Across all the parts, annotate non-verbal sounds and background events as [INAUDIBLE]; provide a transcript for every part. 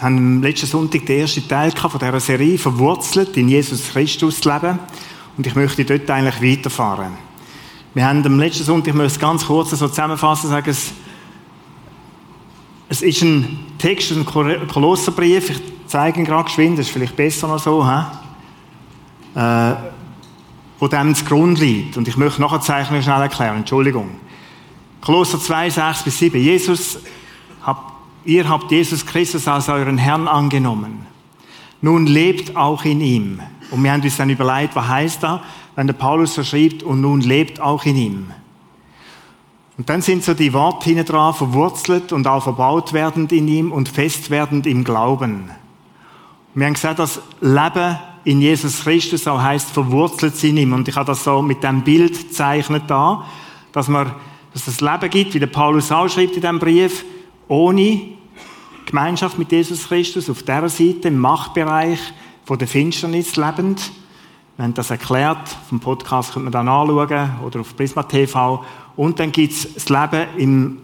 Haben am letzten Sonntag den ersten Teil von dieser Serie verwurzelt in Jesus Christus leben. Und ich möchte dort eigentlich weiterfahren. Wir haben am letzten Sonntag, ich möchte es ganz kurz so zusammenfassen, sagen, es, es ist ein Text, ein Kolosserbrief, ich zeige ihn gerade geschwind, das ist vielleicht besser noch so, he? äh, wo dem zugrunde liegt. Und ich möchte nachher zeichnen schnell erklären, Entschuldigung. Kolosser 2, 6 bis 7. Jesus, habt, ihr habt Jesus Christus als euren Herrn angenommen. Nun lebt auch in ihm. Und wir haben uns dann überlegt, was heißt da, wenn der Paulus so schreibt, und nun lebt auch in ihm. Und dann sind so die Worte hinten dran, verwurzelt und auch verbaut werdend in ihm und fest werdend im Glauben. Wir haben gesagt, das Leben in Jesus Christus auch heißt verwurzelt in ihm. Und ich habe das so mit dem Bild gezeichnet da, dass man dass es Leben gibt, wie der Paulus auch schreibt in diesem Brief, ohne Gemeinschaft mit Jesus Christus, auf dieser Seite, im Machtbereich von der Finsternis lebend. Wir haben das erklärt, vom Podcast könnt man dann anschauen oder auf Prisma TV. Und dann gibt es das Leben im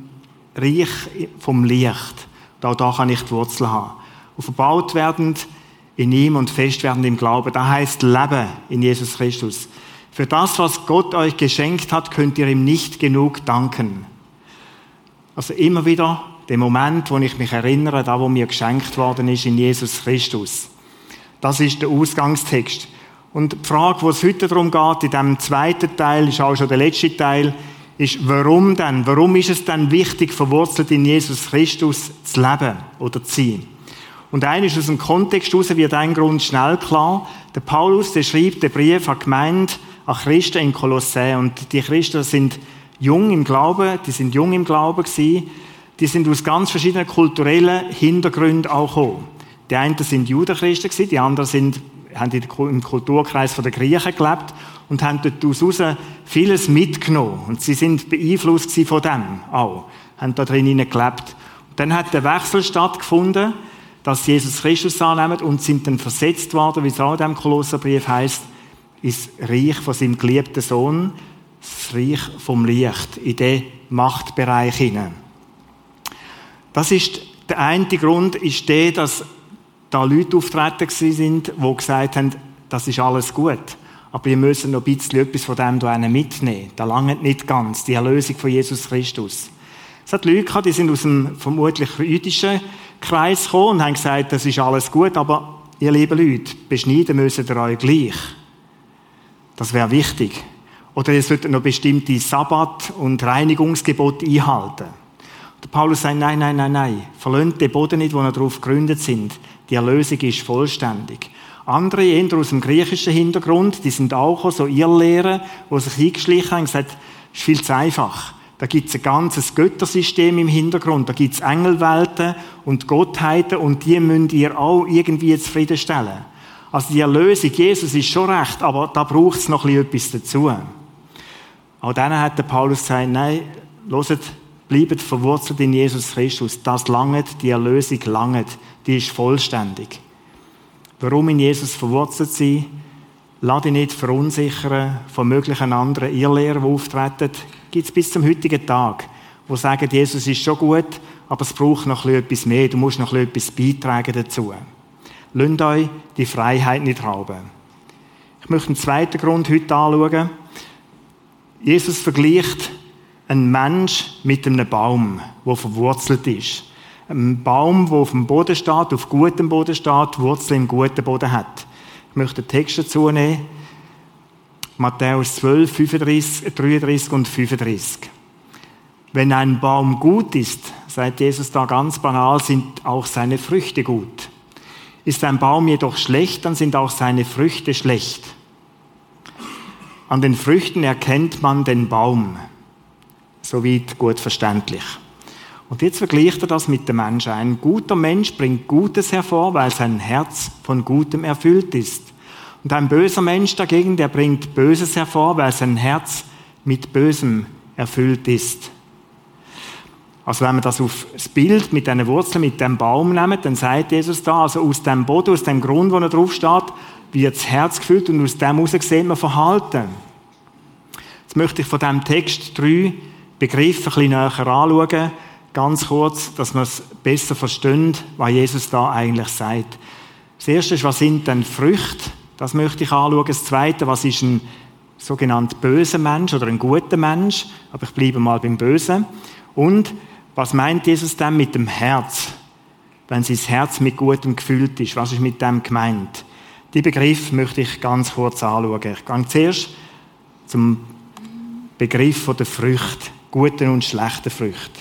Reich vom Licht. Und auch da kann ich die Wurzel haben. Und verbaut werdend in ihm und fest werdend im Glauben. Das heißt Leben in Jesus Christus. Für das, was Gott euch geschenkt hat, könnt ihr ihm nicht genug danken. Also immer wieder der Moment, wo ich mich erinnere, da wo mir geschenkt worden ist in Jesus Christus. Das ist der Ausgangstext. Und die Frage, wo es heute darum geht, in dem zweiten Teil, ist auch schon der letzte Teil, ist, warum denn? Warum ist es denn wichtig, verwurzelt in Jesus Christus zu leben oder zu sein? Und eines aus dem Kontext heraus wird ein Grund schnell klar. Der Paulus, der schreibt den Brief an Gemeinde, an Christen in Kolossä. Und die Christen sind jung im Glauben, die sind jung im Glauben gewesen. Die sind aus ganz verschiedenen kulturellen Hintergründen auch gekommen. Die einen sind Judenchristen gewesen, die anderen sind, haben im Kulturkreis der Griechen gelebt und haben daraus vieles mitgenommen. Und sie sind beeinflusst von dem auch, haben da drin gelebt. Und dann hat der Wechsel stattgefunden, dass Jesus Christus annehmen und sind dann versetzt worden, wie es auch in diesem Kolosserbrief heißt, ins Reich von seinem geliebten Sohn, das Reich vom Licht, in den Machtbereich hinein. Das ist der eine Grund, ist der, dass da Leute auftreten sind, die gesagt haben, das ist alles gut. Aber wir müssen noch ein bisschen etwas von dem da mitnehmen. Da langt nicht ganz, die Erlösung von Jesus Christus. Es hat Leute gehabt, die sind aus dem vermutlich jüdischen Kreis gekommen und haben gesagt, das ist alles gut, aber ihr lieben Leute, beschneiden müssen ihr euch gleich. Das wäre wichtig. Oder ihr solltet noch bestimmte Sabbat- und Reinigungsgebote einhalten. Der Paulus sagt, nein, nein, nein, nein. Verlöhnt den Boden nicht, wo er darauf gegründet sind. Die Erlösung ist vollständig. Andere, eher aus dem griechischen Hintergrund, die sind auch so Irrlehrer, die sich eingeschlichen haben und gesagt, es ist viel zu einfach. Da gibt es ein ganzes Göttersystem im Hintergrund. Da gibt es Engelwelten und Gottheiten und die müsst ihr auch irgendwie zufriedenstellen. Also die Erlösung, Jesus ist schon recht, aber da braucht es noch etwas dazu. Auch dann hat der Paulus gesagt, nein, loset, bleibt verwurzelt in Jesus Christus. Das langet, die Erlösung langet, die ist vollständig. Warum in Jesus verwurzelt sein? Lass dich nicht verunsichern von möglichen anderen Irrlehren, die auftreten. Gibt es bis zum heutigen Tag, wo sagen, Jesus ist schon gut, aber es braucht noch etwas mehr. Du musst noch etwas beitragen dazu. Lasst euch die Freiheit nicht rauben. Ich möchte einen zweiten Grund heute anschauen. Jesus vergleicht einen Mensch mit einem Baum, der verwurzelt ist. Ein Baum, der auf dem Boden steht, auf gutem Boden steht, Wurzeln im guten Boden hat. Ich möchte den Text dazu nehmen. Matthäus 12, 35, 33 und 35. Wenn ein Baum gut ist, sagt Jesus da ganz banal, sind auch seine Früchte gut. Ist ein Baum jedoch schlecht, dann sind auch seine Früchte schlecht. An den Früchten erkennt man den Baum. Soweit gut verständlich. Und jetzt vergleicht er das mit dem Menschen. Ein guter Mensch bringt Gutes hervor, weil sein Herz von Gutem erfüllt ist. Und ein böser Mensch dagegen, der bringt Böses hervor, weil sein Herz mit Bösem erfüllt ist. Also wenn wir das auf das Bild mit diesen Wurzeln, mit dem Baum nehmen, dann sagt Jesus da, also aus dem Boden, aus dem Grund, wo er drauf steht, wird das Herz gefüllt und aus dem heraus sehen wir Verhalten. Jetzt möchte ich von diesem Text drei Begriffe ein bisschen näher anschauen. ganz kurz, dass wir es besser verstehen, was Jesus da eigentlich sagt. Das erste ist, was sind denn Früchte? Das möchte ich anschauen. Das zweite, was ist ein sogenannter böser Mensch oder ein guter Mensch? Aber ich bleibe mal beim Bösen. Und was meint Jesus denn mit dem Herz? Wenn sein Herz mit Gutem gefüllt ist, was ist mit dem gemeint? Die Begriff möchte ich ganz kurz anschauen. Ich gehe zuerst zum Begriff der Früchte, guten und schlechten Früchte.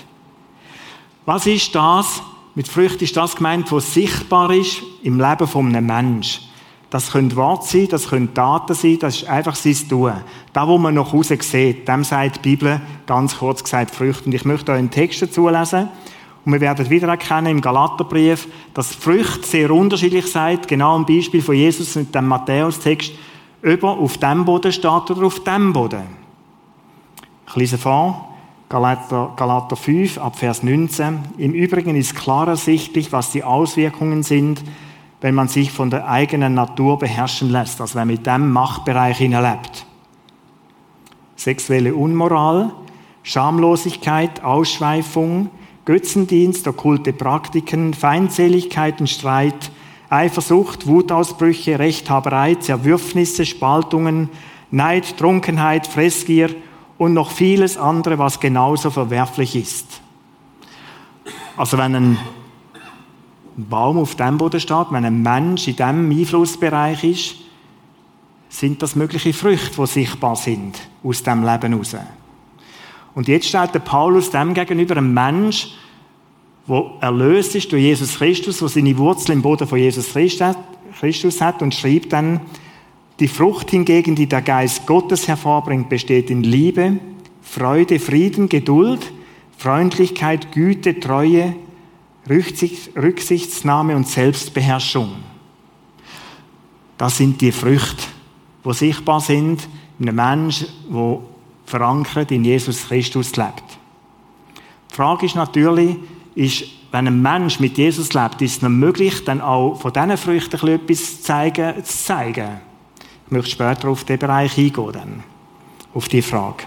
Was ist das? Mit Früchten ist das gemeint, was sichtbar ist im Leben von einem Menschen. Das können Worte sein, das können Taten sein, das ist einfach sein Tun. Da, wo man nach Hause sieht, dem sagt die Bibel ganz kurz gesagt Früchte. Und ich möchte euch einen Text dazu lesen. Und wir werden wieder erkennen im Galaterbrief, dass Früchte sehr unterschiedlich sind. Genau am Beispiel von Jesus mit dem Matthäus-Text, ob er auf dem Boden steht oder auf dem Boden. Ich lese vor. Galater, Galater 5 ab Vers 19. Im Übrigen ist klar ersichtlich, was die Auswirkungen sind, wenn man sich von der eigenen Natur beherrschen lässt, also wenn man mit dem Machtbereich hineinlebt. Sexuelle Unmoral, Schamlosigkeit, Ausschweifung, Götzendienst, okkulte Praktiken, Feindseligkeiten, Streit, Eifersucht, Wutausbrüche, Rechthaberei, Zerwürfnisse, Spaltungen, Neid, Trunkenheit, Fressgier und noch vieles andere, was genauso verwerflich ist. Also wenn ein Baum auf dem Boden steht, wenn ein Mensch in diesem Einflussbereich ist, sind das mögliche Früchte, die sichtbar sind aus dem Leben heraus. Und jetzt stellt der Paulus dem gegenüber ein Mensch, der erlöst ist durch Jesus Christus, der seine Wurzel im Boden von Jesus Christus hat und schreibt dann, die Frucht hingegen, die der Geist Gottes hervorbringt, besteht in Liebe, Freude, Frieden, Geduld, Freundlichkeit, Güte, Treue, Rücksichtsnahme und Selbstbeherrschung. Das sind die Früchte, die sichtbar sind in einem Menschen, der verankert in Jesus Christus lebt. Die Frage ist natürlich, ist, wenn ein Mensch mit Jesus lebt, ist es noch möglich, dann auch von diesen Früchten etwas zu zeigen? Ich möchte später auf den Bereich eingehen, dann, auf die Frage.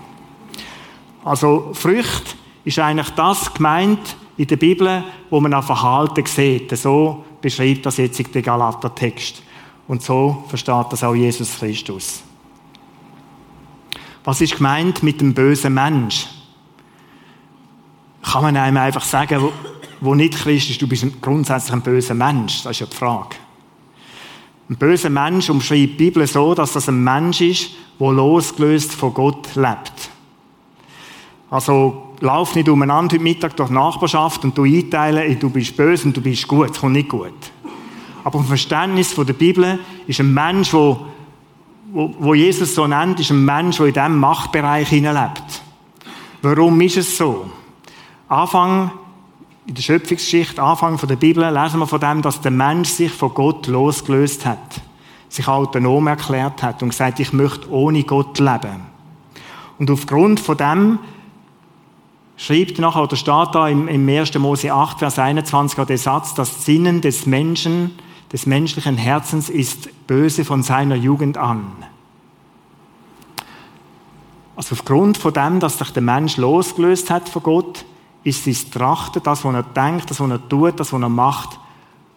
Also, Frucht ist eigentlich das gemeint in der Bibel, wo man auf Verhalten sieht. So beschreibt das jetzt der Galater-Text. Und so versteht das auch Jesus Christus. Was ist gemeint mit dem bösen Mensch? Kann man einem einfach sagen, wo, wo nicht Christ ist, du bist grundsätzlich ein böser Mensch? Das ist ja die Frage. Ein böser Mensch umschreibt die Bibel so, dass das ein Mensch ist, der losgelöst von Gott lebt. Also, lauf nicht umeinander heute Mittag durch die Nachbarschaft und du einteilen, du bist böse und du bist gut. Das kommt nicht gut. Aber im Verständnis der Bibel ist ein Mensch, wo, wo, wo Jesus so nennt, ist ein Mensch, der in diesem Machtbereich hineinlebt. Warum ist es so? Anfang in der Schöpfungsgeschichte, Anfang der Bibel, lesen wir von dem, dass der Mensch sich von Gott losgelöst hat, sich autonom erklärt hat und gesagt, ich möchte ohne Gott leben. Und aufgrund von dem schreibt nachher, oder steht da im, im 1. Mose 8, Vers 21 der Satz, das Sinnen des Menschen, des menschlichen Herzens ist böse von seiner Jugend an. Also aufgrund von dem, dass sich der Mensch losgelöst hat von Gott, ist sein Trachten, das, was er denkt, das, was er tut, das, was er macht,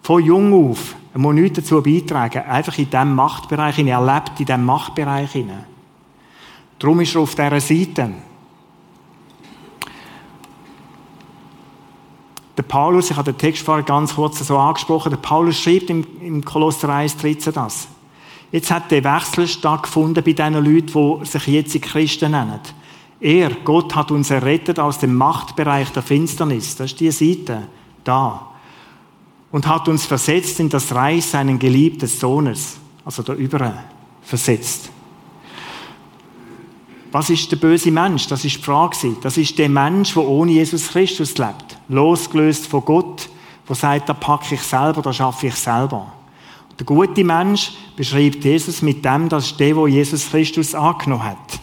von jung auf. Er muss nichts dazu beitragen. Einfach in diesem Machtbereich, er lebt in diesem Machtbereich. Darum ist er auf dieser Seite. Der Paulus, ich habe den Text vorher ganz kurz so angesprochen, der Paulus schreibt im, im Kolosser 1, 13 das. Jetzt hat der Wechsel stattgefunden bei diesen Leuten, die sich jetzt Christen nennen. Er, Gott, hat uns errettet aus dem Machtbereich der Finsternis. Das ist die Seite. Da. Und hat uns versetzt in das Reich seinen geliebten Sohnes. Also da über versetzt. Was ist der böse Mensch? Das ist die Frage. Das ist der Mensch, der ohne Jesus Christus lebt. Losgelöst von Gott, der sagt, da packe ich selber, da schaffe ich selber. Der gute Mensch beschreibt Jesus mit dem, dass der, wo Jesus Christus angenommen hat.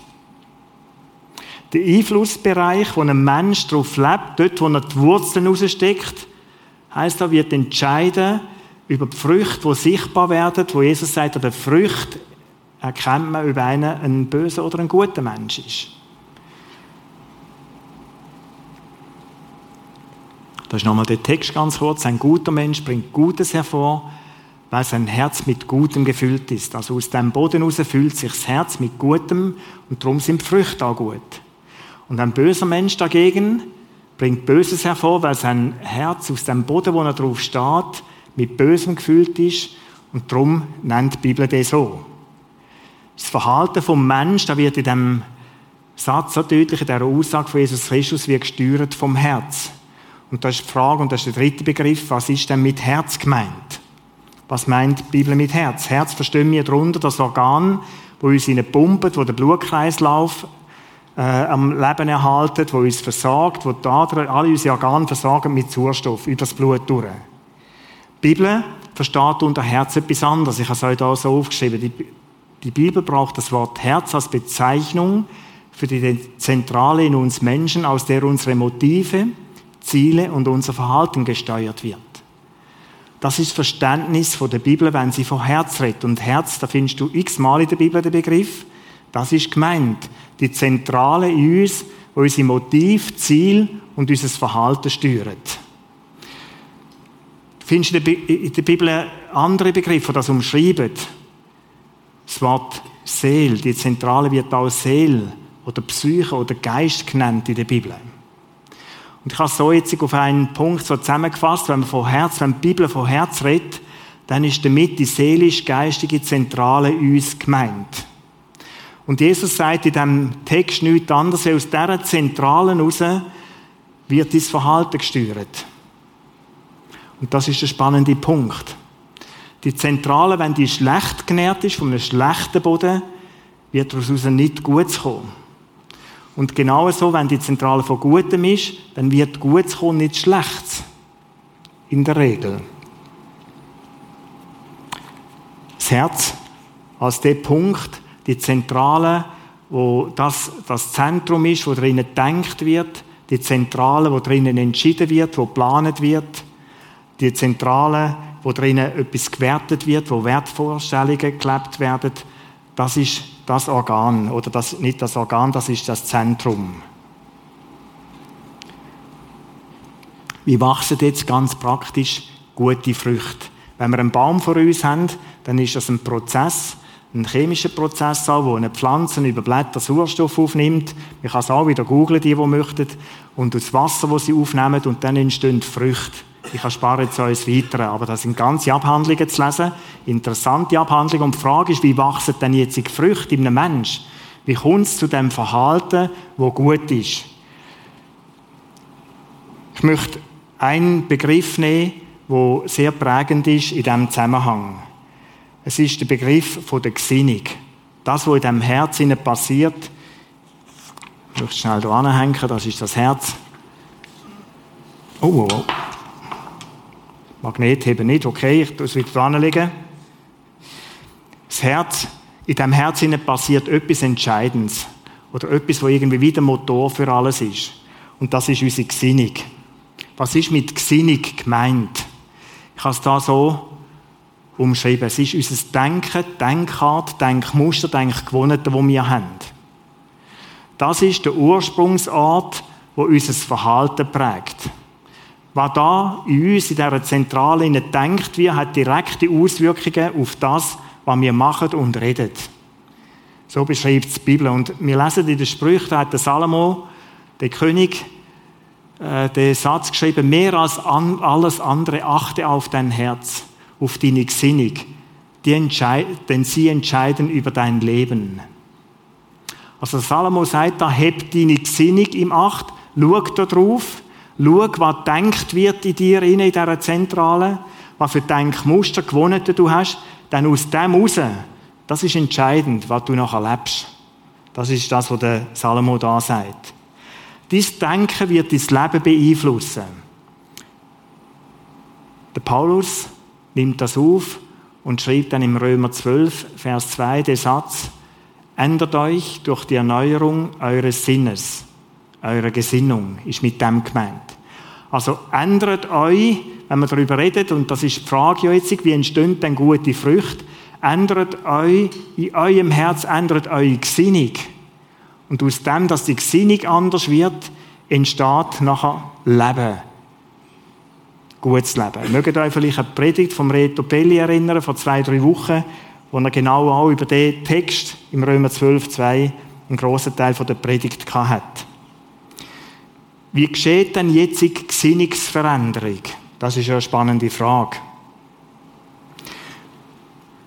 Der Einflussbereich, wo ein Mensch darauf lebt, dort, wo er die Wurzeln raussteckt, heisst, er wird entscheiden über die Früchte, die sichtbar werden, wo Jesus sagt, an der Früchte erkennt man, ob einer ein böser oder ein guter Mensch ist. Das ist nochmal der Text ganz kurz. Ein guter Mensch bringt Gutes hervor, weil sein Herz mit Gutem gefüllt ist. Also aus dem Boden heraus füllt sich das Herz mit Gutem und darum sind Früchte auch gut. Und ein böser Mensch dagegen bringt Böses hervor, weil sein Herz aus dem Boden, wo er drauf steht, mit Bösem gefüllt ist und darum nennt die Bibel das so. Das Verhalten vom Mensch, da wird in dem Satz so deutlich in der Aussage von Jesus Christus, wie gesteuert vom Herz. Und das ist die Frage, und das ist der dritte Begriff, was ist denn mit Herz gemeint? Was meint die Bibel mit Herz? Herz verstehen wir darunter das Organ, wo uns in pumpt, wo der Blutkreislauf äh, am Leben erhalten, wo uns versorgt, wo die alle unsere Organe versorgen mit Sauerstoff über das Blut durch. Die Bibel versteht unter Herz etwas anderes. Ich habe es euch da so aufgeschrieben. Die, die Bibel braucht das Wort Herz als Bezeichnung für die Zentrale in uns Menschen, aus der unsere Motive, Ziele und unser Verhalten gesteuert wird. Das ist Verständnis von der Bibel, wenn sie von Herz redet. Und Herz, da findest du x-mal in der Bibel den Begriff. Das ist gemeint. Die Zentrale in uns, wo unsere Motiv, Ziel und unser Verhalten steuert. Du findest in der Bibel andere Begriffe, die das umschreiben. Das Wort Seel, die Zentrale wird auch Seel oder Psyche oder Geist genannt in der Bibel. Und ich habe so jetzt auf einen Punkt so zusammengefasst, wenn man von Herz, wenn die Bibel von Herz redet, dann ist damit die seelisch-geistige Zentrale uns gemeint. Und Jesus sagt in diesem Text nichts anderes, aus dieser Zentrale heraus wird dein Verhalten gesteuert. Und das ist der spannende Punkt. Die Zentrale, wenn die schlecht genährt ist, von einem schlechten Boden, wird daraus nicht gut kommen. Und genauso, wenn die Zentrale von Gutem ist, dann wird Gutes kommen, nicht Schlechtes. In der Regel. Das Herz als der Punkt, die Zentrale, wo das, das Zentrum ist, wo drinnen gedacht wird, die Zentrale, wo drinnen entschieden wird, wo geplant wird, die Zentrale, wo drinnen etwas gewertet wird, wo Wertvorstellungen gelebt werden, das ist das Organ, oder das, nicht das Organ, das ist das Zentrum. Wie wachsen jetzt ganz praktisch gute Früchte? Wenn wir einen Baum vor uns haben, dann ist das ein Prozess, ein chemischer Prozess auch, wo eine Pflanze über Blätter Sauerstoff aufnimmt. Man kann es auch wieder googeln, die, die möchten. Und das Wasser, das sie aufnehmen, und dann entstehen Früchte. Ich erspare jetzt alles Weitere, aber das sind ganze Abhandlungen zu lesen, interessante Abhandlungen. Und die Frage ist, wie wachsen denn jetzt die Früchte in einem Mensch? Wie kommt es zu dem Verhalten, wo gut ist? Ich möchte einen Begriff nehmen, der sehr prägend ist in diesem Zusammenhang. Es ist der Begriff von der Gesinnung. Das, was in diesem Herz passiert, ich möchte schnell hier anhängen, das ist das Herz. Oh, oh, oh. Magnet heben nicht, okay, ich tue es wieder dranlegen. Das Herz, in diesem Herz passiert etwas Entscheidendes. Oder etwas, was irgendwie wieder Motor für alles ist. Und das ist unsere Gesinnung. Was ist mit Gesinnung gemeint? Ich habe es da so umschrieben. Es ist unser Denken, Denkart, Denkmuster, Denkgewohnheiten, die wir haben. Das ist der Ursprungsort, wo unser Verhalten prägt. Was da in uns, in dieser Zentrale denkt wird, hat direkte Auswirkungen auf das, was wir machen und reden. So beschreibt es die Bibel. Und wir lesen in den Sprüchen, da hat der Salomo, der König, äh, den Satz geschrieben, mehr als alles andere achte auf dein Herz, auf deine Gesinnung, denn sie entscheiden über dein Leben. Also Salomo sagt da, heb deine Gesinnung im Acht, schau da drauf, Schau, was denkt wird in dir, in dieser Zentrale, was für Denkmuster, Gewohnheiten du hast, dann aus dem raus, das ist entscheidend, was du nachher lebst. Das ist das, was der Salomo da sagt. Dies Denken wird dein Leben beeinflussen. Der Paulus nimmt das auf und schreibt dann im Römer 12, Vers 2 den Satz, ändert euch durch die Erneuerung eures Sinnes. Eure Gesinnung ist mit dem gemeint. Also ändert euch, wenn man darüber redet, und das ist die Frage jetzt, wie entstehen denn gute Früchte? Ändert euch, in eurem Herz ändert eure Gesinnung. Und aus dem, dass die Gesinnung anders wird, entsteht nachher Leben. Gut zu leben. Mögt euch vielleicht eine Predigt vom Reto Pelli erinnern, vor zwei, drei Wochen, wo er genau auch über den Text im Römer 12, 2 einen grossen Teil der Predigt hat. Wie geschieht denn jetzt die Gesinnungsveränderung? Das ist eine spannende Frage.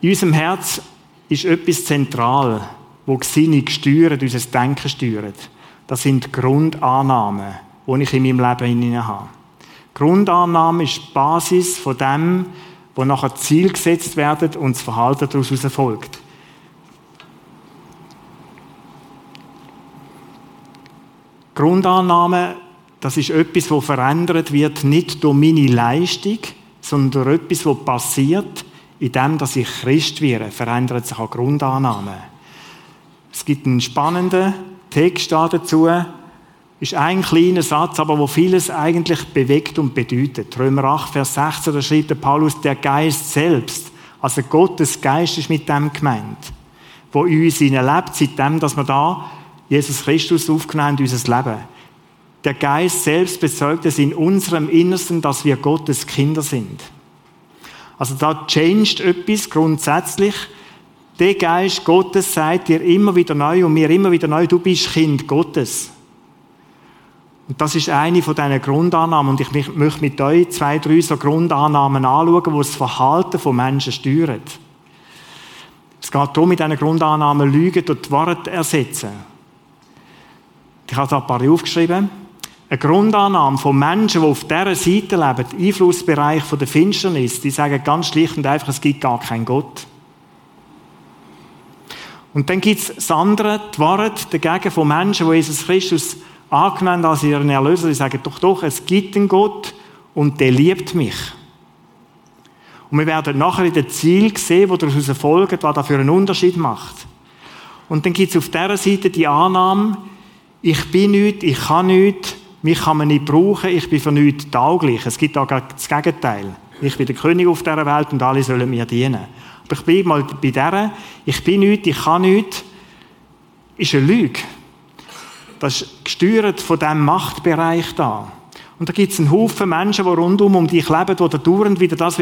In unserem Herz ist etwas zentral, wo Gesinnung steuert, unser Denken steuert. Das sind Grundannahmen, die ich in meinem Leben habe. Grundannahme ist die Basis von dem, wo nachher Ziel gesetzt werden und das Verhalten daraus folgt. Grundannahme, das ist etwas, wo verändert wird, nicht durch meine Leistung, sondern durch etwas, was passiert, indem dass ich Christ werde, verändert sich auch Grundannahme. Es gibt einen spannenden Text dazu, ist ein kleiner Satz, aber wo vieles eigentlich bewegt und bedeutet. Römer 8, Vers 16, da schreibt der Paulus, der Geist selbst, also Gottes Geist ist mit dem gemeint, wo in uns lebt, seitdem, dass wir da Jesus Christus aufgenommen in unser Leben. Der Geist selbst bezeugt es in unserem Innersten, dass wir Gottes Kinder sind. Also da changed etwas grundsätzlich. Der Geist Gottes sagt dir immer wieder neu und mir immer wieder neu, du bist Kind Gottes. Und das ist eine von diesen Grundannahmen. Und ich möchte mit euch zwei, drei so Grundannahmen anschauen, die das Verhalten von Menschen steuern. Es geht darum, mit diesen Grundannahmen Lügen durch die Wahrheit ersetzen. Ich habe da ein paar aufgeschrieben. Eine Grundannahme von Menschen, die auf dieser Seite leben, Einflussbereich der Finsternis, die sagen ganz schlicht und einfach, es gibt gar keinen Gott. Und dann gibt es das andere, die Wahrheit dagegen von Menschen, die Jesus Christus angenommen als ihren Erlöser, die sagen, doch, doch, es gibt einen Gott und der liebt mich. Und wir werden nachher in den Ziel sehen, wo daraus folgt, was da für einen Unterschied macht. Und dann gibt es auf dieser Seite die Annahme, ich bin nichts, ich kann nichts, mich kann man nicht brauchen, ich bin für nichts tauglich. Es gibt auch das Gegenteil. Ich bin der König auf dieser Welt und alle sollen mir dienen. Aber ich bin mal bei dieser, ich bin nichts, ich kann nichts, ist eine Lüge. Das ist gesteuert von diesem Machtbereich da. Und da gibt es einen Haufen Menschen, die rundum um dich leben, die da dauernd wieder das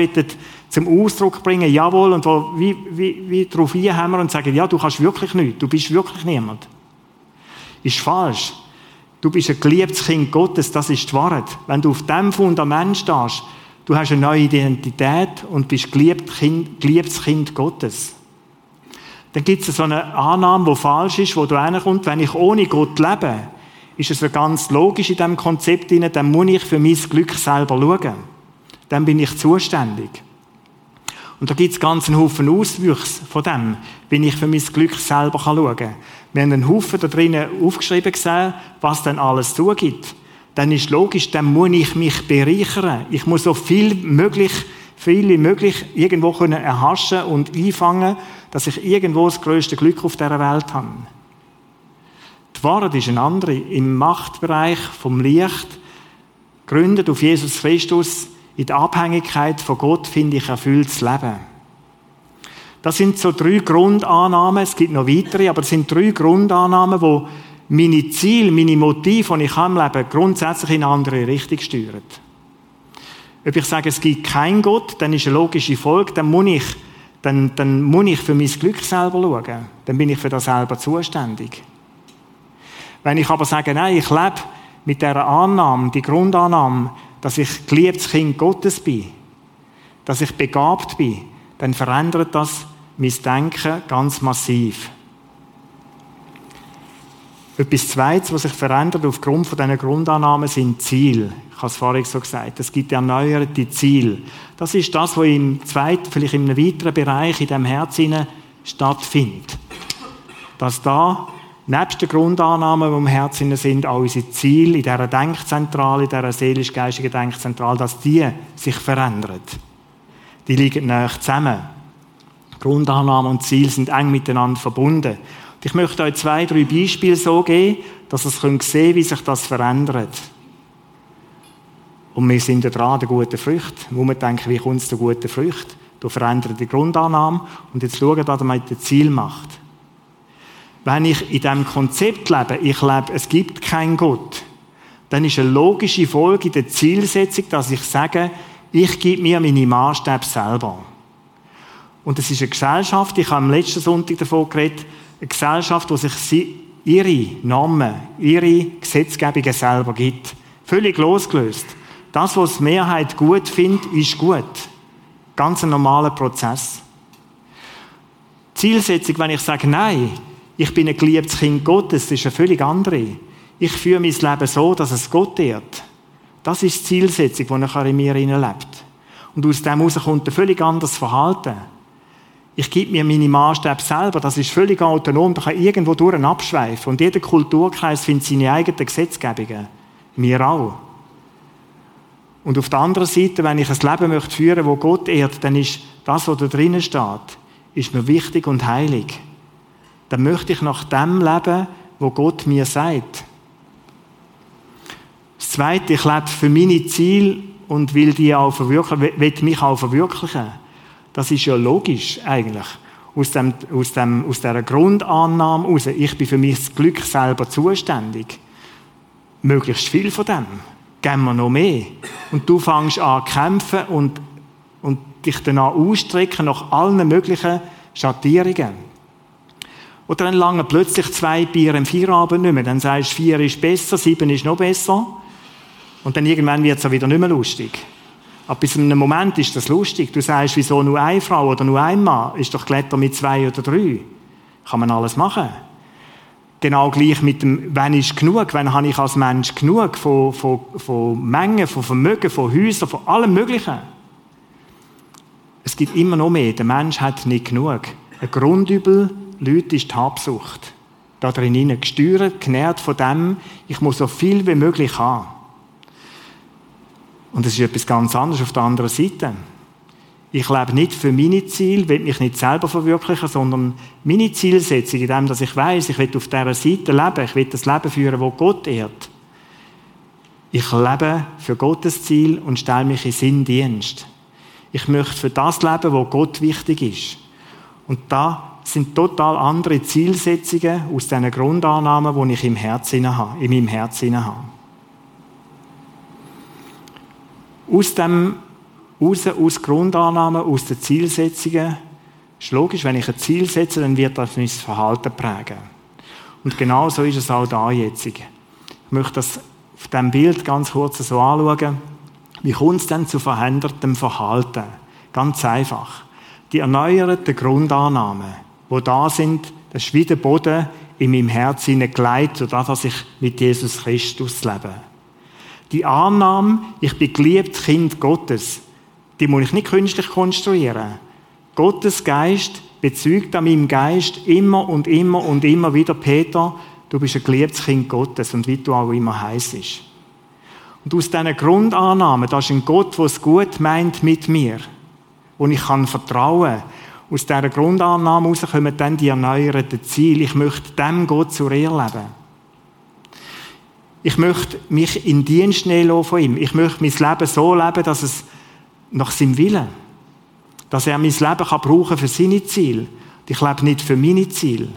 zum Ausdruck bringen, jawohl, und die wie, wie, wie darauf einhämmern und sagen, ja, du kannst wirklich nichts, du bist wirklich niemand. Ist falsch. Du bist ein geliebtes Kind Gottes, das ist die Wahrheit. Wenn du auf dem Fundament stehst, du hast eine neue Identität und bist geliebtes Kind, geliebtes kind Gottes. Dann gibt es so eine Annahme, die falsch ist, wo du reinkommst, wenn ich ohne Gott lebe, ist es ja ganz logisch in diesem Konzept drin, dann muss ich für mein Glück selber schauen. Dann bin ich zuständig. Und da gibt es ganz einen Haufen Auswüchse von dem, wenn ich für mein Glück selber schauen kann. Wir haben einen Haufen da drinnen aufgeschrieben gesehen, was dann alles zugibt. Dann ist logisch, dann muss ich mich bereichern. Ich muss so viel möglich, viel wie möglich irgendwo können erhaschen und einfangen dass ich irgendwo das größte Glück auf dieser Welt habe. Die Wahrheit ist eine andere. Im Machtbereich vom Licht, gründet auf Jesus Christus, in der Abhängigkeit von Gott, finde ich erfülltes Leben. Das sind so drei Grundannahmen. Es gibt noch weitere, aber es sind drei Grundannahmen, wo meine Ziele, meine Motive, die ich im Leben grundsätzlich in eine andere Richtung steuern. Ob ich sage, es gibt keinen Gott, dann ist eine logische Folge, dann muss ich dann, dann muss ich für mein Glück selber schauen. Dann bin ich für das selber zuständig. Wenn ich aber sage, nein, ich lebe mit der Annahme, die Grundannahme, dass ich geliebtes Kind Gottes bin, dass ich begabt bin, dann verändert das mein Denken ganz massiv. Etwas Zweites, was sich verändert aufgrund von diesen Grundannahmen, sind Ziele. Ich habe es vorhin so gesagt. Es gibt erneuerte Ziele. Das ist das, was im zweiten, vielleicht in einem weiteren Bereich in diesem Herz stattfindet. Dass da, nebst den Grundannahmen, die im Herzen sind, auch unsere Ziele in dieser Denkzentrale, in dieser seelisch-geistigen Denkzentrale, dass die sich verändern. Die liegen näher zusammen. Grundannahmen und Ziel sind eng miteinander verbunden. Ich möchte euch zwei, drei Beispiele so geben, dass ihr sehen könnt, wie sich das verändert. Und wir sind dran der guten Früchte. Wo wir denken, wie kommt es zu guten Früchten? Du veränderst die Grundannahme und jetzt schauen, was damit das Ziel macht. Wenn ich in diesem Konzept lebe, ich lebe, es gibt keinen Gott, dann ist eine logische Folge in der Zielsetzung, dass ich sage, ich gebe mir meine Maßstäbe selber. Und es ist eine Gesellschaft, ich habe am letzten Sonntag davon geredet, eine Gesellschaft, die sich ihre Normen, ihre Gesetzgebungen selber gibt. Völlig losgelöst. Das, was die Mehrheit gut findet, ist gut. Ganz ein normaler Prozess. Zielsetzung, wenn ich sage, nein, ich bin ein geliebtes Kind Gottes, ist eine völlig andere. Ich führe mein Leben so, dass es Gott ehrt. Das ist die Zielsetzung, die nachher in mir lebt. Und aus dem heraus kommt ein völlig anderes Verhalten. Ich gebe mir meine Maßstäbe selber, das ist völlig autonom, da kann irgendwo durch abschweifen. Und jeder Kulturkreis findet seine eigenen Gesetzgebungen. Wir auch. Und auf der anderen Seite, wenn ich ein Leben möchte führen, wo Gott ehrt, dann ist das, was da drinnen steht, ist mir wichtig und heilig. Dann möchte ich nach dem leben, wo Gott mir sagt. Das Zweite, ich lebe für meine Ziele und will die auch will mich auch verwirklichen. Das ist ja logisch eigentlich. Aus, dem, aus, dem, aus dieser Grundannahme heraus, ich bin für mein Glück selber zuständig. Möglichst viel von dem. Geben wir noch mehr. Und du fängst an zu kämpfen und, und dich danach ausstrecken nach allen möglichen Schattierungen. Oder dann lange plötzlich zwei Bier im Feierabend nicht mehr. Dann sagst du, vier ist besser, sieben ist noch besser. Und dann irgendwann wird es auch wieder nicht mehr lustig. Aber bis einem Moment ist das lustig. Du sagst, wieso nur eine Frau oder nur ein Mann? Ist doch Kletter mit zwei oder drei. Kann man alles machen. Genau gleich mit dem, wenn ist genug, wenn habe ich als Mensch genug von, von, von Mengen, von Vermögen, von Häusern, von allem Möglichen. Es gibt immer noch mehr. Der Mensch hat nicht genug. Ein Grundübel, Leute, ist die Habsucht. Da drin gesteuert, genährt von dem, ich muss so viel wie möglich haben. Und es ist etwas ganz anderes auf der anderen Seite. Ich lebe nicht für meine Ziele, will mich nicht selber verwirklichen, sondern meine Zielsetzung in dem, dass ich weiß, ich will auf dieser Seite leben, ich will das Leben führen, wo Gott ehrt. Ich lebe für Gottes Ziel und stelle mich in seinen Dienst. Ich möchte für das leben, wo Gott wichtig ist. Und da sind total andere Zielsetzungen aus diesen Grundannahmen, die ich im Herzen habe, in meinem Herzen habe. Aus dem raus, aus Grundannahmen, aus den Zielsetzungen, ist logisch, wenn ich ein Ziel setze, dann wird das mein Verhalten prägen. Und genau so ist es auch da jetzt. Ich möchte das auf diesem Bild ganz kurz so anschauen. Wie kommt es denn zu verändertem Verhalten? Ganz einfach. Die erneuerten Grundannahmen, die da sind, das ist wie der Boden in meinem Herzen hineingelegt, sodass ich mit Jesus Christus lebe. Die Annahme, ich bin geliebt Kind Gottes, die muss ich nicht künstlich konstruieren. Gottes Geist bezeugt an meinem Geist immer und immer und immer wieder, Peter, du bist ein geliebtes Kind Gottes und wie du auch immer heißt. Und aus diesen Grundannahmen, da ist ein Gott, der es gut meint mit mir, wo ich kann vertrauen aus dieser Grundannahme heraus kommen dann die erneuerten Ziele. Ich möchte dem Gott zur Ehre leben. Ich möchte mich in Dienst nehmen von ihm. Ich möchte mein Leben so leben, dass es nach seinem Willen, dass er mein Leben kann brauchen für seine Ziele. Ich lebe nicht für meine Ziele.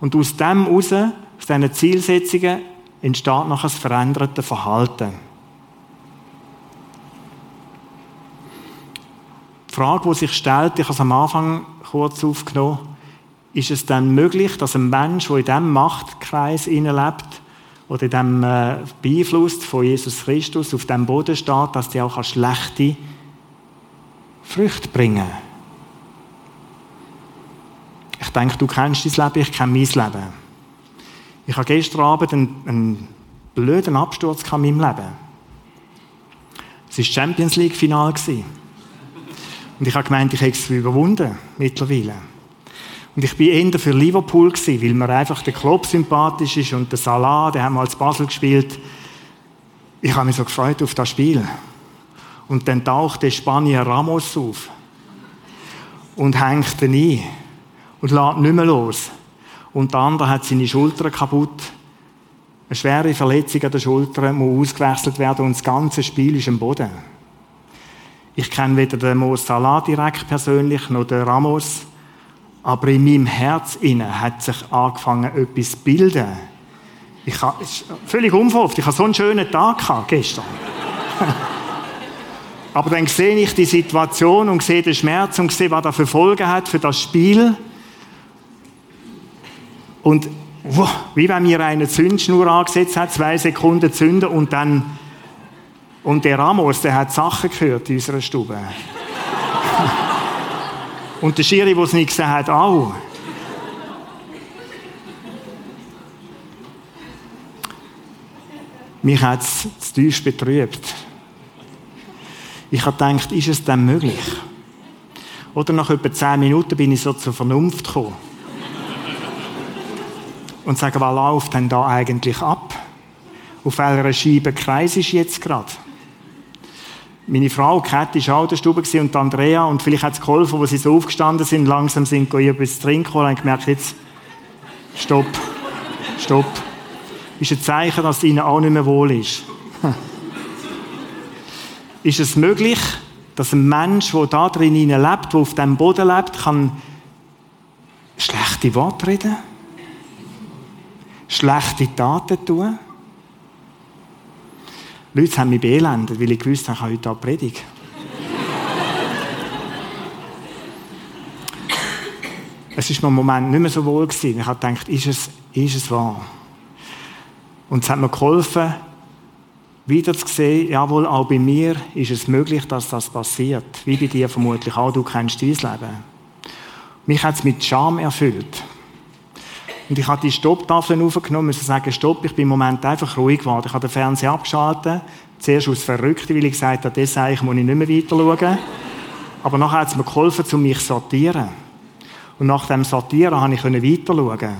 Und aus dem heraus, aus diesen Zielsetzungen, entsteht noch ein verändertes Verhalten. Die Frage, die sich stellt, ich habe es am Anfang kurz aufgenommen, ist es dann möglich, dass ein Mensch, der in diesem Machtkreis lebt, oder dem äh, Beeinfluss von Jesus Christus auf dem Boden steht, dass die auch schlechte Früchte bringen Ich denke, du kennst dein Leben, ich kenne mein Leben. Ich habe gestern Abend einen, einen blöden Absturz in meinem Leben. Es war Champions League-Final. Und ich habe gemeint, ich hätte es überwunden, mittlerweile. Und ich bin eher für Liverpool gewesen, weil mir einfach der Club sympathisch ist und der Salah, der haben wir als Basel gespielt. Ich habe mich so gefreut auf das Spiel. Und dann taucht der Spanier Ramos auf und hängt ihn ein und lässt nicht mehr los. Und der andere hat seine Schulter kaputt. Eine schwere Verletzung an der Schulter muss ausgewechselt werden und das ganze Spiel ist am Boden. Ich kenne weder den Mo Salah direkt persönlich noch den Ramos. Aber in meinem Herz hat sich angefangen, etwas zu bilden. Ich habe, völlig unverhofft, ich hatte so einen schönen Tag gehabt, gestern. [LAUGHS] Aber dann sehe ich die Situation und sehe den Schmerz und sehe, was er für Folgen hat für das Spiel. Und wow, wie wenn mir eine Zündschnur angesetzt hat, zwei Sekunden zünden und dann und der Ramos, der hat Sachen gehört in unserer Stube. Und der Schiri, der es nicht gesehen hat, auch. Mich hat es zu betrübt. Ich habe gedacht, ist es denn möglich? Oder nach etwa zehn Minuten bin ich so zur Vernunft gekommen. Und sage, was läuft denn da eigentlich ab? Auf welcher Scheibe kreis ist jetzt gerade? Meine Frau, Kat, war auch in der Stube und Andrea, und vielleicht hat es geholfen, wo sie so aufgestanden sind, langsam sind, ihr etwas trinken, und haben gemerkt, jetzt, stopp, stopp. Ist ein Zeichen, dass es ihnen auch nicht mehr wohl ist. [LAUGHS] ist es möglich, dass ein Mensch, der da drin lebt, der auf dem Boden lebt, kann schlechte Worte reden? Schlechte Taten tun? Leute haben mich beelendet, weil ich gewusst habe, ich habe heute hier predigen. es ist mir im Moment nicht mehr so wohl gewesen. Ich habe gedacht, ist es, ist es wahr? Und es hat mir geholfen, wieder zu sehen, jawohl, auch bei mir ist es möglich, dass das passiert. Wie bei dir vermutlich auch, du kennst dein Leben. Mich hat es mit Scham erfüllt. Und ich habe die Stopptafeln aufgenommen, müssen sagen, stopp, ich bin im Moment einfach ruhig geworden. Ich habe den Fernseher abgeschaltet. Zuerst aus Verrückten, weil ich gesagt habe, das eigentlich muss ich nicht mehr weiter schauen. Aber nachher hat es mir geholfen, um mich zu sortieren. Und nach dem Sortieren konnte ich weiter schauen.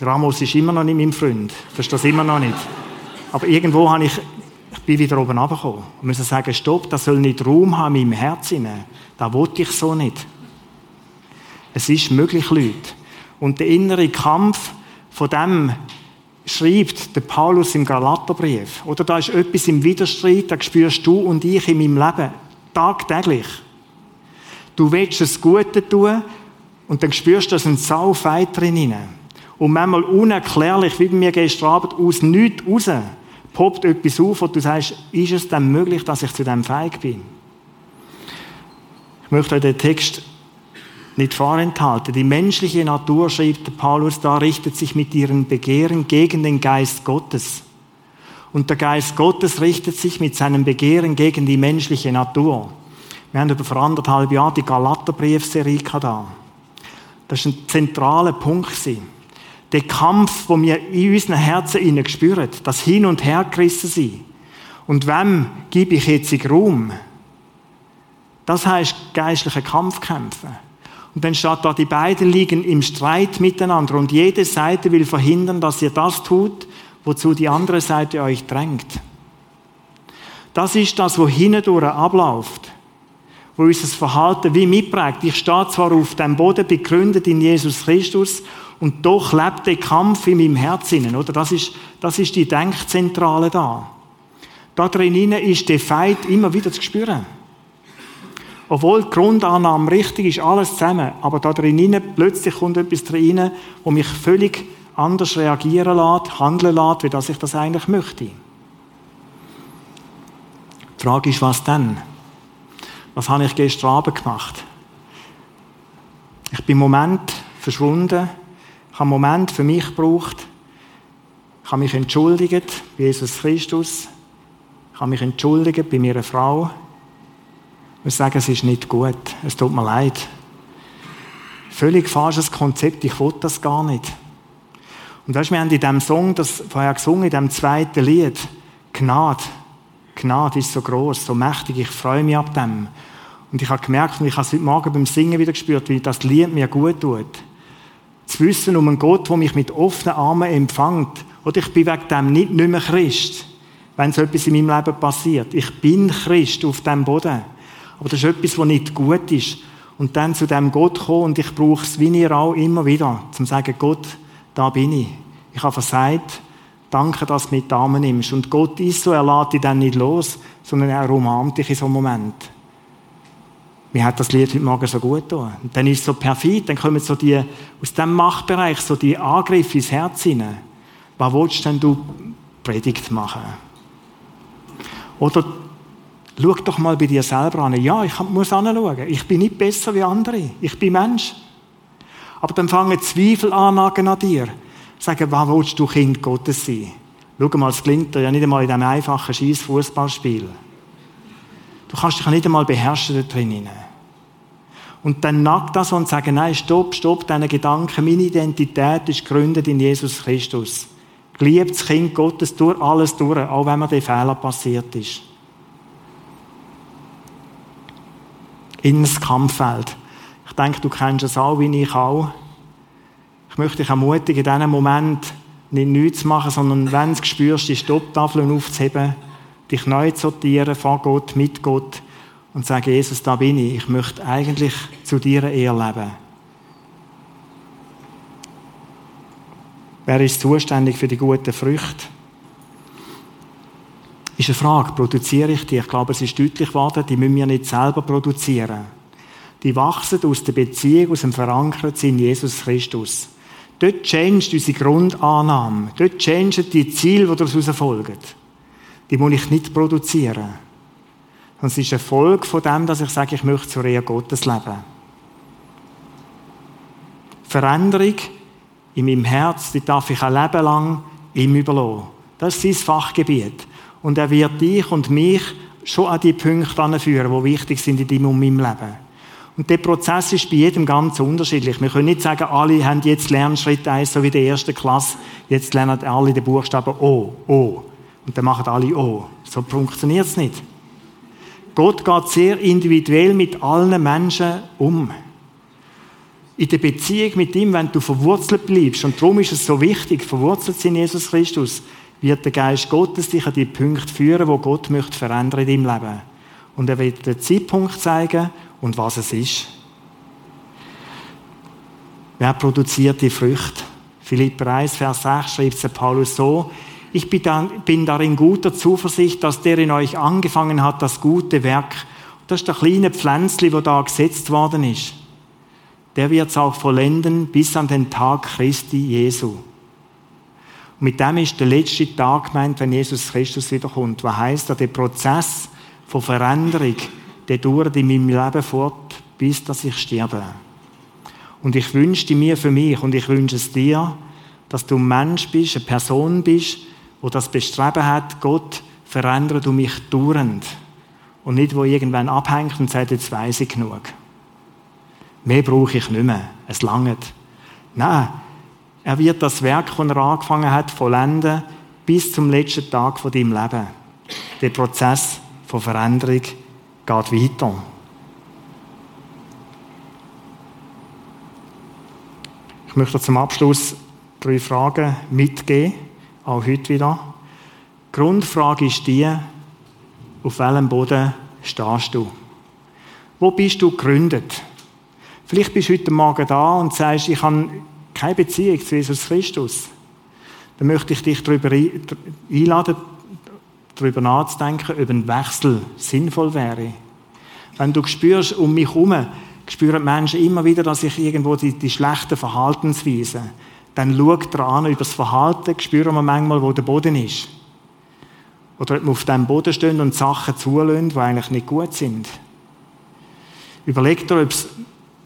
Der Ramos ist immer noch nicht mein Freund. Verstehe das immer noch nicht. Aber irgendwo habe ich, ich bin wieder oben runtergekommen. Und muss sagen, stopp, das soll nicht Raum haben in meinem Herzen. Das wollte ich so nicht. Es ist möglich, Leute. Und der innere Kampf von dem schreibt der Paulus im Galaterbrief. Oder da ist etwas im Widerstreit, das spürst du und ich in meinem Leben tagtäglich. Du willst das Gute tun und dann spürst du, dass ein Saufeit drin Und manchmal unerklärlich, wie bei mir gestern Abend, aus nichts raus, poppt etwas auf und du sagst, ist es denn möglich, dass ich zu dem feig bin? Ich möchte euch den Text nicht vorenthalten. Die menschliche Natur, schrieb Paulus da, richtet sich mit ihren Begehren gegen den Geist Gottes. Und der Geist Gottes richtet sich mit seinem Begehren gegen die menschliche Natur. Wir haben über vor anderthalb Jahren die Galaterbriefserie da. Das war ein zentraler Punkt. Der Kampf, wo wir in unseren Herzen spüren, das Hin- und Hergerissen sind. Und wem gebe ich jetzt Raum? Das heißt geistliche Kampf kämpfen. Und dann steht da, die beiden liegen im Streit miteinander und jede Seite will verhindern, dass ihr das tut, wozu die andere Seite euch drängt. Das ist das, wo hindurch abläuft, wo unser Verhalten wie mitprägt. Ich stehe zwar auf dem Boden begründet in Jesus Christus und doch lebt der Kampf in meinem Herzen, oder? Das ist, das ist die Denkzentrale da. Da drin ist der Feind immer wieder zu spüren. Obwohl die Grundannahme richtig ist, alles zusammen, aber da drin plötzlich kommt etwas rein, wo mich völlig anders reagieren lässt, handeln lässt, wie das ich das eigentlich möchte. Die Frage ist, was denn? Was habe ich gestern Abend gemacht? Ich bin im Moment verschwunden. Ich habe einen Moment für mich gebraucht. Ich habe mich entschuldigt bei Jesus Christus. Ich habe mich entschuldigt bei meiner Frau muss sagen, es ist nicht gut. Es tut mir leid. Völlig falsches Konzept. Ich wollte das gar nicht. Und weißt, wir haben in diesem Song, das vorher gesungen, in diesem zweiten Lied, Gnade. Gnade ist so groß, so mächtig. Ich freue mich ab dem. Und ich habe gemerkt, und ich habe es heute Morgen beim Singen wieder gespürt, wie das Lied mir gut tut. Zu wissen um einen Gott, der mich mit offenen Armen empfängt. Oder ich bin wegen dem nicht, nicht mehr Christ, wenn so etwas in meinem Leben passiert. Ich bin Christ auf dem Boden. Aber das ist etwas, was nicht gut ist. Und dann zu dem Gott kommen und ich brauche es, wie ihr auch, immer wieder, zum zu sagen, Gott, da bin ich. Ich habe versagt, danke, dass du mit Damen nimmst. Und Gott ist so, er lässt dich dann nicht los, sondern er umarmt dich in so einem Moment. Mir hat das Lied heute Morgen so gut getan. Und dann ist es so perfid, dann kommen so die, aus diesem Machtbereich, so die Angriffe ins Herz hinein. Was willst denn du Predigt machen? Oder Schau doch mal bei dir selber an. Ja, ich muss anschauen. Ich bin nicht besser wie andere. Ich bin Mensch. Aber dann fangen Zweifel an an dir. Sagen, was willst du Kind Gottes sein? Schau mal, es klingt dir ja nicht einmal in diesem einfachen scheiß Fußballspiel. Du kannst dich nicht einmal beherrschen da drinnen. Und dann nackt das und sagen, nein, stopp, stopp, deine Gedanken, meine Identität ist gegründet in Jesus Christus. Geliebtes Kind Gottes durch alles durch, auch wenn mir der Fehler passiert ist. In das Kampffeld. Ich denke, du kennst es auch, wie ich auch. Ich möchte dich ermutigen, in diesem Moment nicht nichts zu machen, sondern wenn du spürst, die Stopptafeln aufzuheben, dich neu zu sortieren, vor Gott, mit Gott und sagen, Jesus, da bin ich. Ich möchte eigentlich zu dir eher leben. Wer ist zuständig für die guten Früchte? Ist eine Frage, produziere ich die? Ich glaube, es ist deutlich geworden, die müssen wir nicht selber produzieren. Die wachsen aus der Beziehung, aus dem Verankertsein in Jesus Christus. Dort changed unsere Grundannahme. Dort changed die Ziele, die daraus folgen. Die muss ich nicht produzieren. Und es ist eine Folge von dem, dass ich sage, ich möchte zur Ehe Gottes leben. Veränderung in meinem Herz, die darf ich ein Leben lang ihm überlassen. Das ist sein Fachgebiet. Und er wird dich und mich schon an die Punkte anführen, die wichtig sind in deinem und meinem Leben. Und der Prozess ist bei jedem ganz unterschiedlich. Wir können nicht sagen, alle haben jetzt Lernschritt 1, so wie der erste Klasse. Jetzt lernen alle den Buchstaben O, O. Und dann machen alle O. So funktioniert es nicht. Gott geht sehr individuell mit allen Menschen um. In der Beziehung mit ihm, wenn du verwurzelt bleibst, und darum ist es so wichtig, verwurzelt in Jesus Christus, wird der Geist Gottes dich an die Punkte führen, wo Gott möchte verändern in deinem Leben. Und er wird den Zeitpunkt zeigen und was es ist. Wer produziert die Früchte? Philipp 1, Vers 6 schreibt es Paulus so, ich bin darin guter Zuversicht, dass der in euch angefangen hat, das gute Werk, das ist der kleine Pflänzli, wo da gesetzt worden ist. Der wird es auch vollenden bis an den Tag Christi Jesu. Mit dem ist der letzte Tag gemeint, wenn Jesus Christus wiederkommt. Was heißt, der Prozess von Veränderung, der dauert in meinem Leben fort, bis dass ich sterbe. Und ich wünschte mir für mich und ich wünsche es dir, dass du ein Mensch bist, eine Person bist, wo das Bestreben hat, Gott, verändere du mich dauernd. Und nicht, wo irgendwann abhängt und sagt, jetzt weiß ich genug. Mehr brauche ich nicht mehr. Es langt. Nein, er wird das Werk, das er angefangen hat, vollenden, bis zum letzten Tag von deinem Leben. Der Prozess von Veränderung geht weiter. Ich möchte zum Abschluss drei Fragen mitgeben auch heute wieder. Die Grundfrage ist die, auf welchem Boden stehst du? Wo bist du gegründet? Vielleicht bist du heute Morgen da und sagst, ich habe keine Beziehung zu Jesus Christus. Dann möchte ich dich darüber einladen, darüber nachzudenken, ob ein Wechsel sinnvoll wäre. Wenn du spürst, um mich herum, spüren Menschen immer wieder, dass ich irgendwo die, die schlechten Verhaltensweisen, dann schaut er an über das Verhalten, spüren wir manchmal, wo der Boden ist. Oder ob wir auf dem Boden stehen und Sachen zulassen, die eigentlich nicht gut sind. Überleg dir, ob es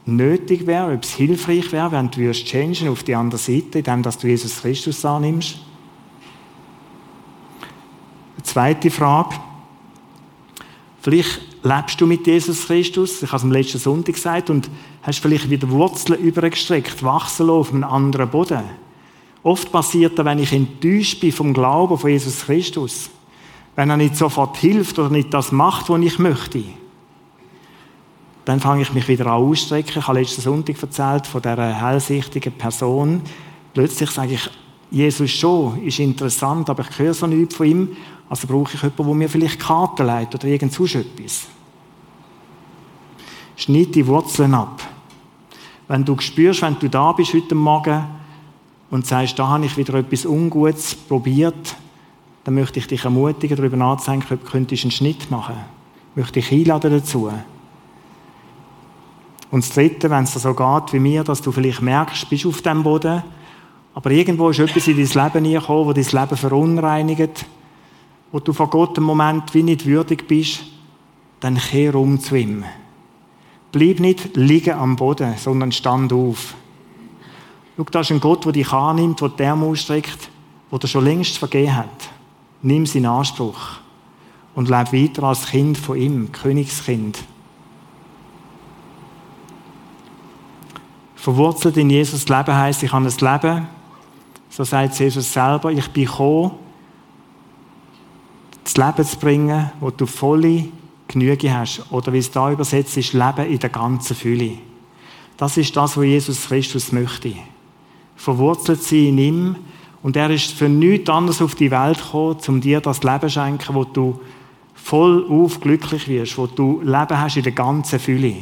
nötig wäre, ob es hilfreich wäre, wenn du changen auf die andere Seite, indem dass du Jesus Christus annimmst. Eine zweite Frage. Vielleicht lebst du mit Jesus Christus, ich habe es am letzten Sonntag gesagt, und hast vielleicht wieder Wurzeln übergestreckt, wachsen auf einem anderen Boden. Oft passiert das, wenn ich enttäuscht bin vom Glauben von Jesus Christus, wenn er nicht sofort hilft oder nicht das macht, was ich möchte, dann fange ich mich wieder an ausstrecken. Ich habe letzten Sonntag erzählt von dieser hellsichtigen Person. Plötzlich sage ich, Jesus schon, ist interessant, aber ich höre so nichts von ihm. Also brauche ich jemanden, der mir vielleicht Karten leitet oder irgend so etwas. Schneid die Wurzeln ab. Wenn du spürst, wenn du da bist heute Morgen und sagst, da habe ich wieder etwas Ungutes probiert, dann möchte ich dich ermutigen, darüber nachzudenken, ob du einen Schnitt machen könntest. Möchte ich einladen dazu. Und das Dritte, wenn es so geht wie mir, dass du vielleicht merkst, bist auf dem Boden, aber irgendwo ist etwas in dein Leben gekommen, wo dein Leben verunreinigt, wo du vor Gott im Moment wie nicht würdig bist, dann kehr um zu ihm. Bleib nicht liegen am Boden, sondern stand auf. Schau, da ist ein Gott, der dich annimmt, der Arme ausstreckt, der dir schon längst vergeben hat. Nimm seinen Anspruch und lebe weiter als Kind von ihm, Königskind. Verwurzelt in Jesus Leben heißt, ich habe ein Leben, so sagt Jesus selber, ich bin gekommen, das Leben zu bringen, wo du volle Genüge hast. Oder wie es da übersetzt ist, Leben in der ganzen Fülle. Das ist das, was Jesus Christus möchte. Verwurzelt sein in ihm. Und er ist für nichts anderes auf die Welt gekommen, um dir das Leben zu schenken, wo du voll auf glücklich wirst, wo du Leben hast in der ganzen Fülle.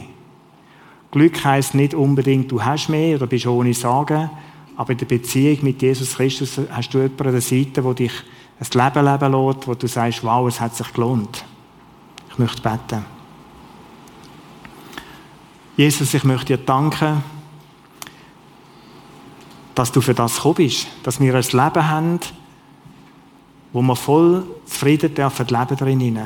Glück heißt nicht unbedingt, du hast mehr oder bist ohne Sagen, aber in der Beziehung mit Jesus Christus hast du jemanden an der Seite, wo dich ein Leben leben lässt, wo du sagst, wow, es hat sich gelohnt. Ich möchte beten. Jesus, ich möchte dir danken, dass du für das gekommen bist, dass wir ein Leben haben, wo wir voll zufrieden dürfen leben drin.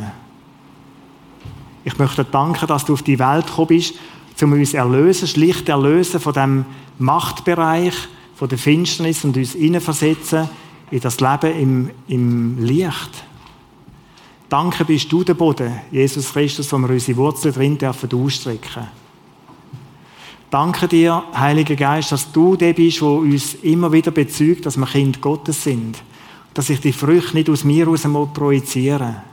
Ich möchte dir danken, dass du auf die Welt gekommen bist, um uns erlösen, schlicht erlösen von dem Machtbereich, von der Finsternis und uns hineinversetzen in das Leben im, im Licht. Danke bist du der Boden, Jesus Christus, wo wir unsere Wurzeln drin dürfen ausstrecken. Danke dir, Heiliger Geist, dass du der bist, der uns immer wieder bezeugt, dass wir Kind Gottes sind. Dass ich die Früchte nicht aus mir heraus projizieren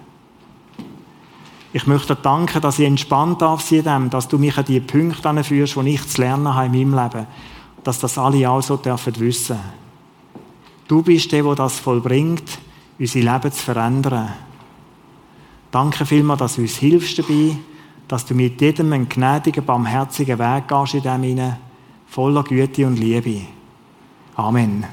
Ich möchte dir danken, dass ich entspannt darf sein dem, dass du mich an die Punkte anführst, wo ich zu lernen habe in meinem Leben. Dass das alle auch so dürfen wissen. Du bist der, der das vollbringt, unser Leben zu verändern. Danke vielmals, dass du uns hilfst dabei, dass du mit jedem einen gnädigen, barmherzigen Weg gehst in dem hinein, voller Güte und Liebe. Amen.